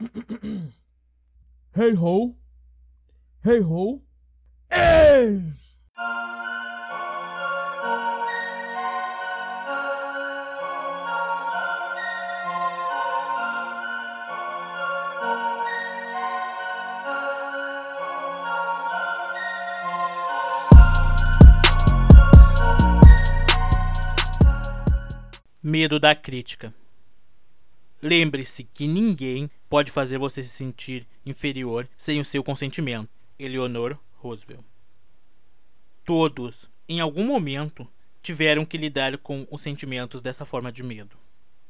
Hey ho! Hey ho! Ei! Medo da crítica. Lembre-se que ninguém pode fazer você se sentir inferior sem o seu consentimento. Eleanor Roosevelt. Todos, em algum momento, tiveram que lidar com os sentimentos dessa forma de medo.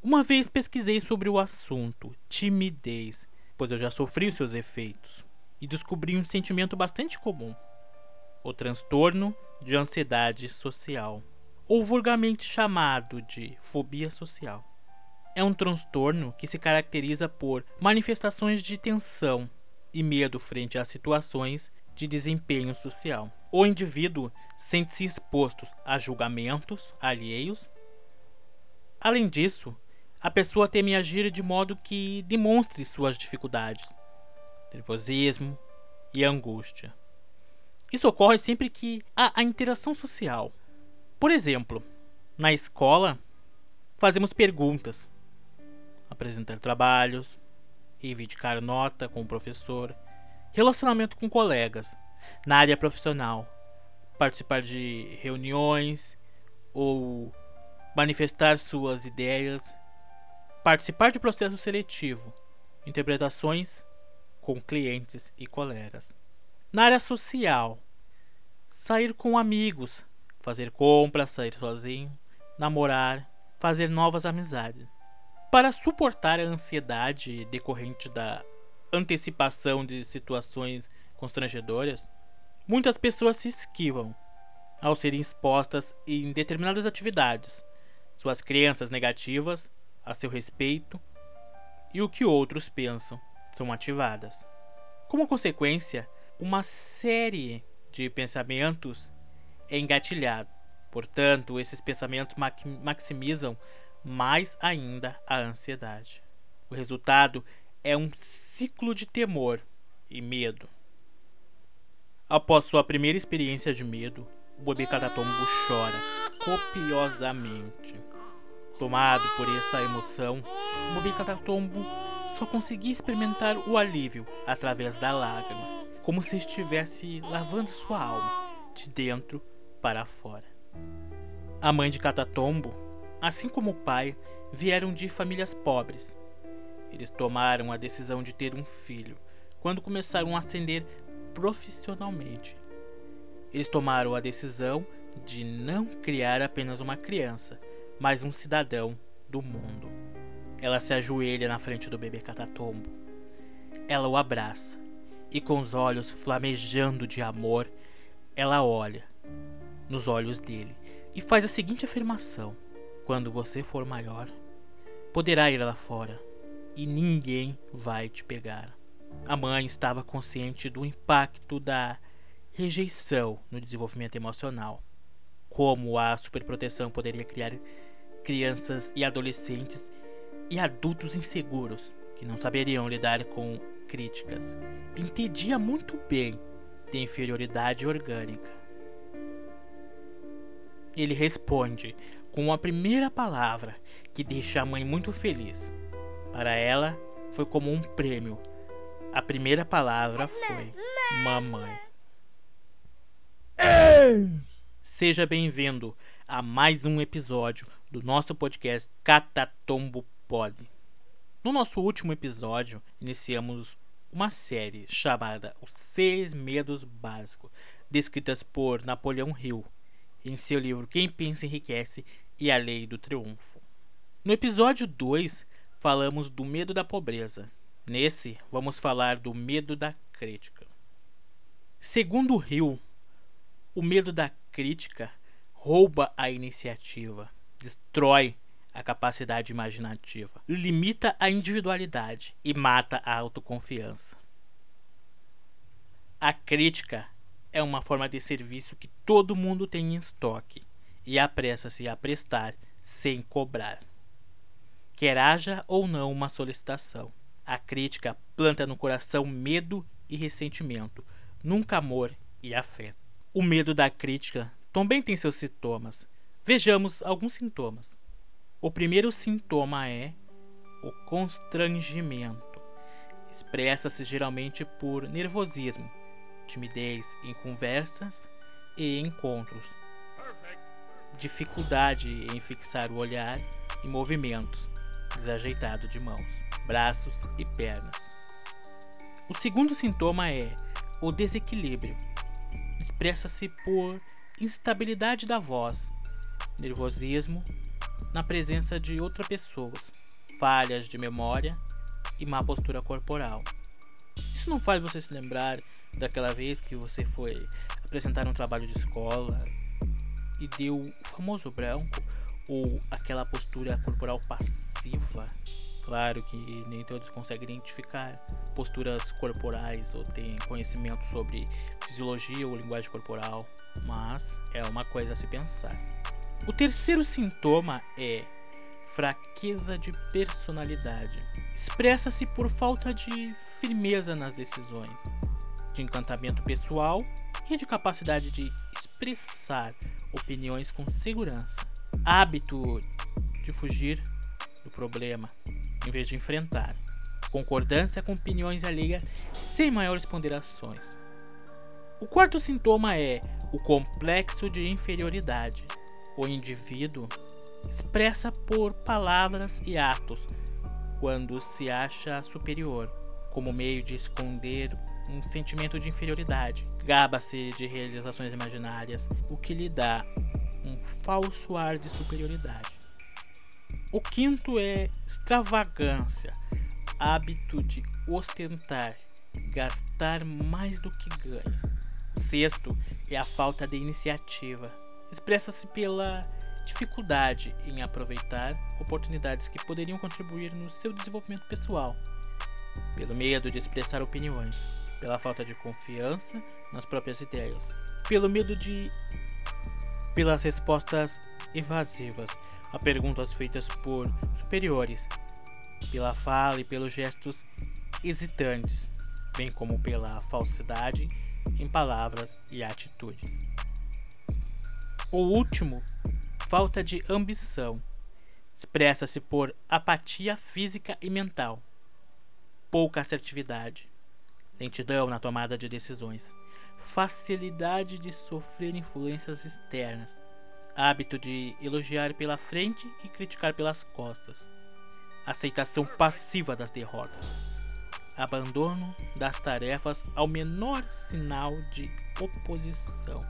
Uma vez pesquisei sobre o assunto timidez, pois eu já sofri seus efeitos, e descobri um sentimento bastante comum: o transtorno de ansiedade social ou vulgarmente chamado de fobia social. É um transtorno que se caracteriza por manifestações de tensão e medo frente a situações de desempenho social. O indivíduo sente-se exposto a julgamentos alheios. Além disso, a pessoa teme agir de modo que demonstre suas dificuldades, nervosismo e angústia. Isso ocorre sempre que há a interação social, por exemplo, na escola, fazemos perguntas, apresentar trabalhos, reivindicar nota com o professor, relacionamento com colegas, na área profissional, participar de reuniões ou manifestar suas ideias, participar de processo seletivo, interpretações com clientes e colegas. Na área social, sair com amigos, fazer compras, sair sozinho, namorar, fazer novas amizades. Para suportar a ansiedade decorrente da antecipação de situações constrangedoras, muitas pessoas se esquivam ao serem expostas em determinadas atividades, suas crenças negativas a seu respeito e o que outros pensam são ativadas. Como consequência, uma série de pensamentos é engatilhado. Portanto, esses pensamentos maximizam mais ainda a ansiedade. O resultado é um ciclo de temor e medo. Após sua primeira experiência de medo, o bebê catatombo chora copiosamente. Tomado por essa emoção, o bebê catatombo só conseguia experimentar o alívio através da lágrima, como se estivesse lavando sua alma de dentro para fora. A mãe de Catatombo, assim como o pai, vieram de famílias pobres. Eles tomaram a decisão de ter um filho quando começaram a ascender profissionalmente. Eles tomaram a decisão de não criar apenas uma criança, mas um cidadão do mundo. Ela se ajoelha na frente do bebê Catatombo. Ela o abraça e, com os olhos flamejando de amor, ela olha nos olhos dele e faz a seguinte afirmação: Quando você for maior, poderá ir lá fora e ninguém vai te pegar. A mãe estava consciente do impacto da rejeição no desenvolvimento emocional. Como a superproteção poderia criar crianças e adolescentes e adultos inseguros que não saberiam lidar com críticas. Entendia muito bem de inferioridade orgânica ele responde com a primeira palavra que deixa a mãe muito feliz. Para ela, foi como um prêmio. A primeira palavra foi mamãe. Seja bem-vindo a mais um episódio do nosso podcast Catatombo Pod. No nosso último episódio, iniciamos uma série chamada Os Seis Medos Básicos, descritas por Napoleão Hill em seu livro Quem Pensa Enriquece e a Lei do Triunfo. No episódio 2, falamos do medo da pobreza. Nesse, vamos falar do medo da crítica. Segundo Hill, o medo da crítica rouba a iniciativa, destrói a capacidade imaginativa, limita a individualidade e mata a autoconfiança. A crítica é uma forma de serviço que todo mundo tem em estoque e apressa-se a prestar sem cobrar. Quer haja ou não uma solicitação, A crítica planta no coração medo e ressentimento, nunca amor e afeto. O medo da crítica também tem seus sintomas. Vejamos alguns sintomas. O primeiro sintoma é o constrangimento. Expressa-se geralmente por nervosismo, timidez em conversas e encontros, dificuldade em fixar o olhar e movimentos, desajeitado de mãos, braços e pernas. O segundo sintoma é o desequilíbrio. Expressa-se por instabilidade da voz, nervosismo na presença de outras pessoas, falhas de memória e má postura corporal. Isso não faz você se lembrar daquela vez que você foi apresentar um trabalho de escola e deu o famoso branco ou aquela postura corporal passiva. Claro que nem todos conseguem identificar posturas corporais ou têm conhecimento sobre fisiologia ou linguagem corporal, mas é uma coisa a se pensar. O terceiro sintoma é fraqueza de personalidade. Expressa-se por falta de firmeza nas decisões, de encantamento pessoal e de capacidade de expressar opiniões com segurança. Hábito de fugir do problema em vez de enfrentar. Concordância com opiniões alheias sem maiores ponderações. O quarto sintoma é o complexo de inferioridade. O indivíduo expressa por palavras e atos quando se acha superior, como meio de esconder um sentimento de inferioridade. Gaba-se de realizações imaginárias, o que lhe dá um falso ar de superioridade. O quinto é extravagância, hábito de ostentar, gastar mais do que ganha. O sexto é a falta de iniciativa. Expressa-se pela dificuldade em aproveitar oportunidades que poderiam contribuir no seu desenvolvimento pessoal, pelo medo de expressar opiniões, pela falta de confiança nas próprias ideias, pelo medo de. pelas respostas evasivas a perguntas feitas por superiores, pela fala e pelos gestos hesitantes, bem como pela falsidade em palavras e atitudes. O último falta de ambição. Expressa-se por apatia física e mental, pouca assertividade, lentidão na tomada de decisões, facilidade de sofrer influências externas, hábito de elogiar pela frente e criticar pelas costas, aceitação passiva das derrotas, abandono das tarefas ao menor sinal de oposição,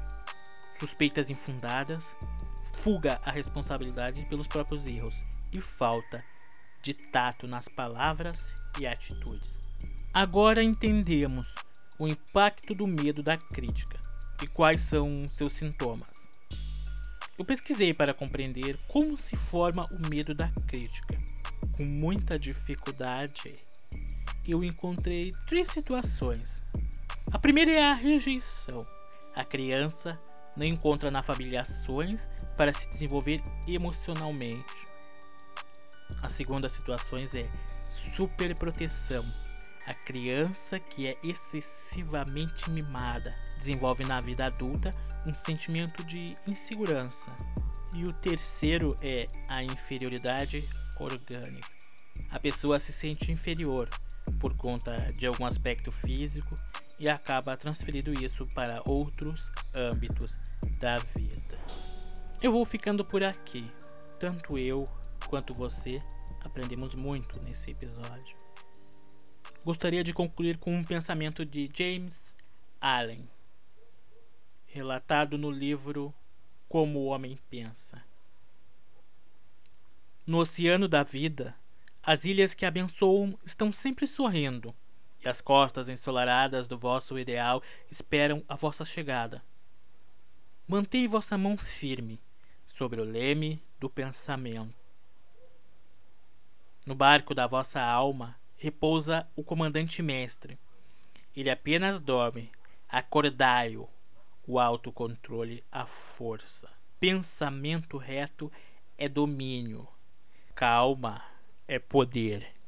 suspeitas infundadas, fuga à responsabilidade pelos próprios erros e falta de tato nas palavras e atitudes. Agora entendemos o impacto do medo da crítica e quais são seus sintomas. Eu pesquisei para compreender como se forma o medo da crítica. Com muita dificuldade, eu encontrei três situações. A primeira é a rejeição. A criança não encontra na família ações para se desenvolver emocionalmente. A segunda situação é superproteção. A criança que é excessivamente mimada desenvolve na vida adulta um sentimento de insegurança. E o terceiro é a inferioridade orgânica. A pessoa se sente inferior por conta de algum aspecto físico e acaba transferindo isso para outros âmbitos da vida. Eu vou ficando por aqui. Tanto eu quanto você aprendemos muito nesse episódio. Gostaria de concluir com um pensamento de James Allen, relatado no livro Como o Homem Pensa. No oceano da vida, as ilhas que abençoam estão sempre sorrindo e as costas ensolaradas do vosso ideal esperam a vossa chegada. Mantei vossa mão firme sobre o leme do pensamento. No barco da vossa alma repousa o comandante mestre. Ele apenas dorme. Acordai-o. O autocontrole, a força. Pensamento reto é domínio. Calma é poder.